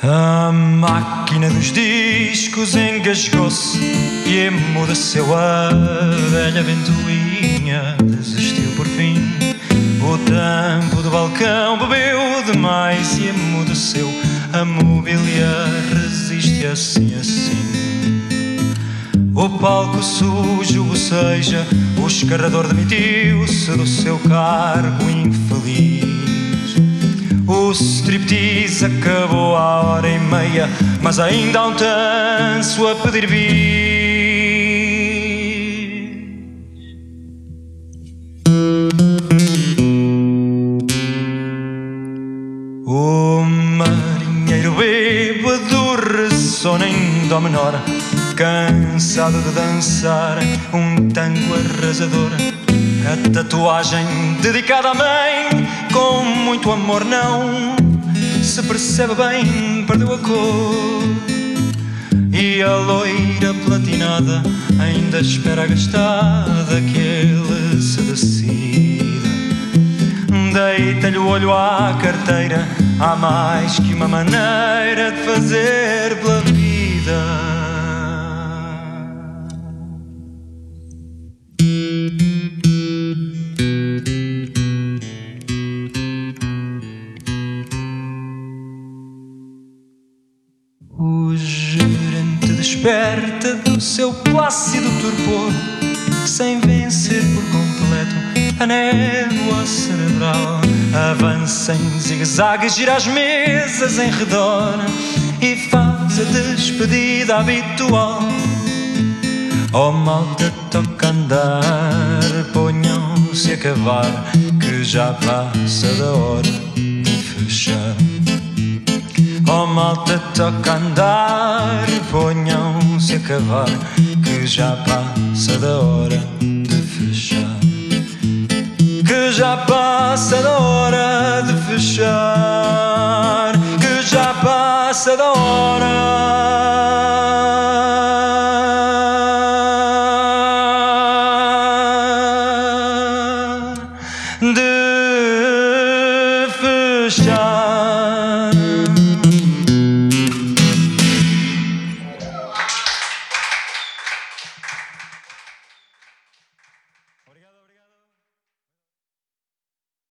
A máquina dos discos engasgou-se e emudeceu a velha ventoinha. Desistiu por fim. O tampo do balcão bebeu demais e emudeceu. A mobília resiste assim, assim. O palco sujo, ou seja, o escarrador demitiu-se do seu cargo infeliz. O striptease acabou à hora e meia, mas ainda há um tanso a pedir bis. O marinheiro bêbado ressona em dó menor, cansado de dançar um tango arrasador. A tatuagem dedicada à mãe, com muito amor, não se percebe bem, perdeu a cor. E a loira platinada ainda espera gastada que ele se decida. Deita-lhe o olho à carteira, há mais que uma maneira de fazer pela O gerente desperta do seu plácido torpor, sem vencer por completo a névoa cerebral. Avança em zigue-zague, gira as mesas em redor e faz a despedida habitual. Oh malta, toca andar, ponham-se a cavar, que já passa da hora de fechar. Omotę to kandar, po nią se cavar Que já passa da hora de fechar Que já passa da hora de fechar Que já passa da hora de fechar.